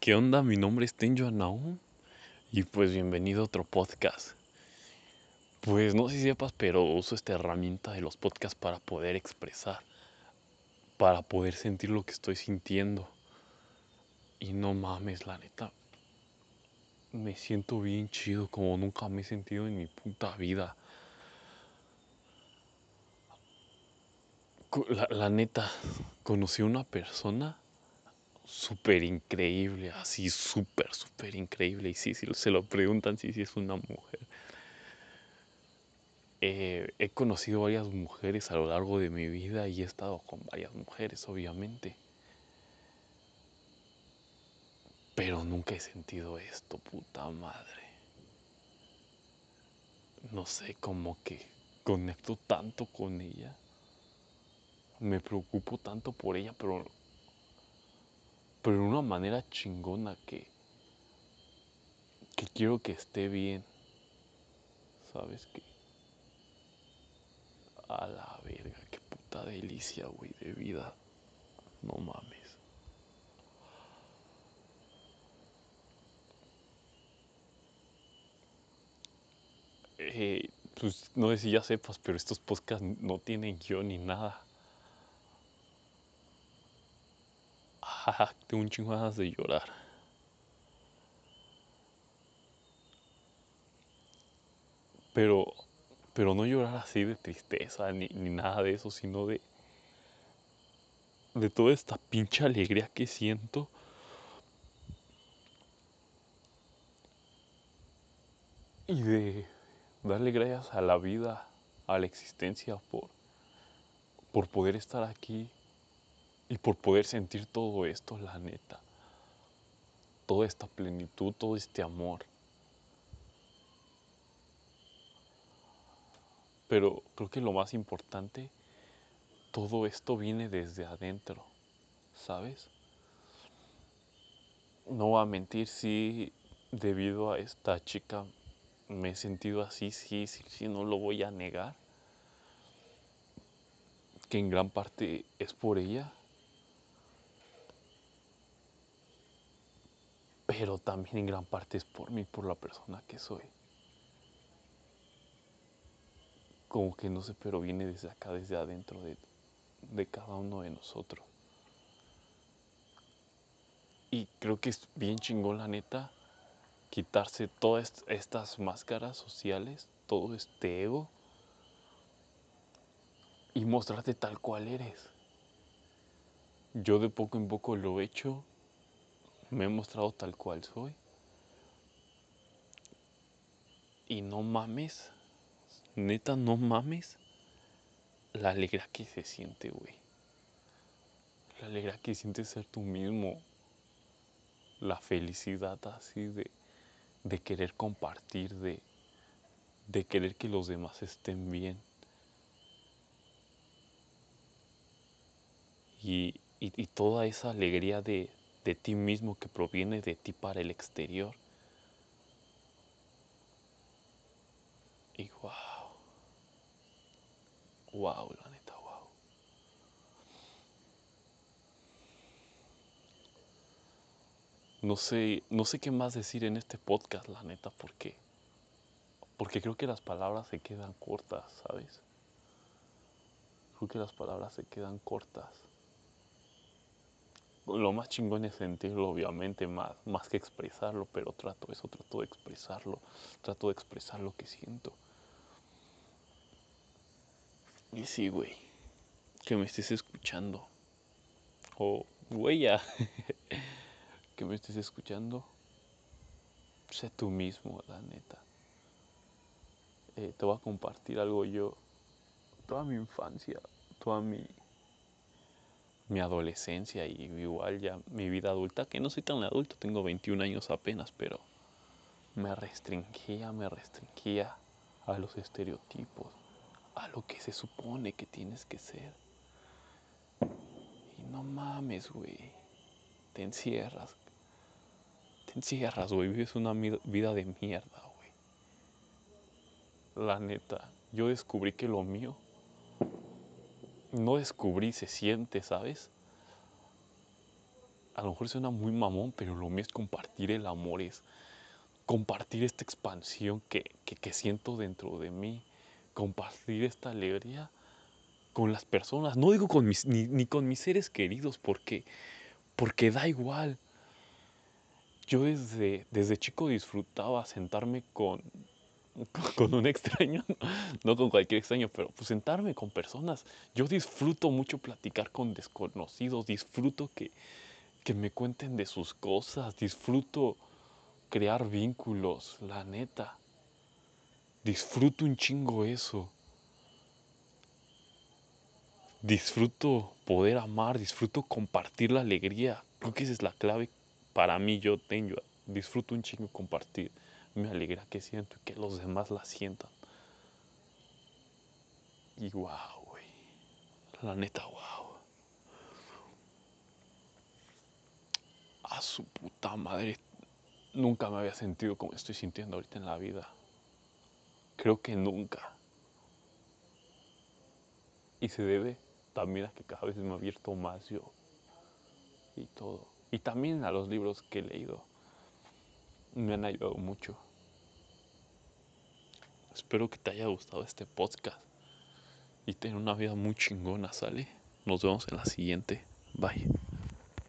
¿Qué onda? Mi nombre es Tenjo Anaum y pues bienvenido a otro podcast. Pues no sé si sepas, pero uso esta herramienta de los podcasts para poder expresar, para poder sentir lo que estoy sintiendo. Y no mames, la neta, me siento bien chido como nunca me he sentido en mi puta vida. La, la neta, conocí a una persona súper increíble, así súper, súper increíble. Y sí, si se lo preguntan, sí, sí es una mujer. Eh, he conocido varias mujeres a lo largo de mi vida y he estado con varias mujeres, obviamente. Pero nunca he sentido esto, puta madre. No sé, como que conecto tanto con ella. Me preocupo tanto por ella, pero pero de una manera chingona que, que quiero que esté bien. ¿Sabes qué? A la verga, qué puta delicia, güey, de vida. No mames. Eh, pues no sé si ya sepas, pero estos podcasts no tienen guion ni nada. tengo un chingo de llorar. Pero, pero no llorar así de tristeza ni, ni nada de eso, sino de, de toda esta pinche alegría que siento. Y de darle gracias a la vida, a la existencia por, por poder estar aquí y por poder sentir todo esto, la neta. Toda esta plenitud, todo este amor. Pero creo que lo más importante, todo esto viene desde adentro, ¿sabes? No voy a mentir, sí, debido a esta chica me he sentido así, sí, sí, sí, no lo voy a negar. Que en gran parte es por ella. Pero también en gran parte es por mí, por la persona que soy. Como que no sé, pero viene desde acá, desde adentro de, de cada uno de nosotros. Y creo que es bien chingón, la neta, quitarse todas estas máscaras sociales, todo este ego, y mostrarte tal cual eres. Yo de poco en poco lo he hecho me he mostrado tal cual soy. Y no mames, neta, no mames la alegría que se siente, güey. La alegría que siente ser tú mismo. La felicidad así de, de querer compartir, de, de querer que los demás estén bien. Y, y, y toda esa alegría de, de ti mismo que proviene de ti para el exterior. Y wow, wow, la neta, wow. No sé, no sé qué más decir en este podcast, la neta, porque porque creo que las palabras se quedan cortas, ¿sabes? Creo que las palabras se quedan cortas lo más chingón es sentirlo, obviamente, más, más que expresarlo, pero trato eso, trato de expresarlo, trato de expresar lo que siento. Y sí, güey, que me estés escuchando. O, güey, ya, que me estés escuchando. Sé tú mismo, la neta. Eh, te voy a compartir algo yo. Toda mi infancia, toda mi mi adolescencia y igual ya mi vida adulta, que no soy tan adulto, tengo 21 años apenas, pero me restringía, me restringía a los estereotipos, a lo que se supone que tienes que ser. Y no mames, güey, te encierras, te encierras, güey, vives una vida de mierda, güey. La neta, yo descubrí que lo mío no descubrí, se siente, ¿sabes? a lo mejor suena muy mamón, pero lo mío es compartir el amor, es compartir esta expansión que, que, siento dentro de mí, compartir esta alegría con las personas. No digo con mis, ni, ni, con mis seres queridos, porque, porque da igual. Yo desde, desde chico disfrutaba sentarme con, con un extraño, no con cualquier extraño, pero pues sentarme con personas. Yo disfruto mucho platicar con desconocidos, disfruto que, que me cuenten de sus cosas, disfruto crear vínculos, la neta. Disfruto un chingo eso. Disfruto poder amar, disfruto compartir la alegría. Creo que esa es la clave para mí. Yo tengo, disfruto un chingo compartir me alegra que siento y que los demás la sientan. Y wow, güey. La neta, wow. A su puta madre. Nunca me había sentido como estoy sintiendo ahorita en la vida. Creo que nunca. Y se debe también a que cada vez me he abierto más yo. Y todo. Y también a los libros que he leído me han ayudado mucho. Espero que te haya gustado este podcast y tener una vida muy chingona, ¿sale? Nos vemos en la siguiente. Bye.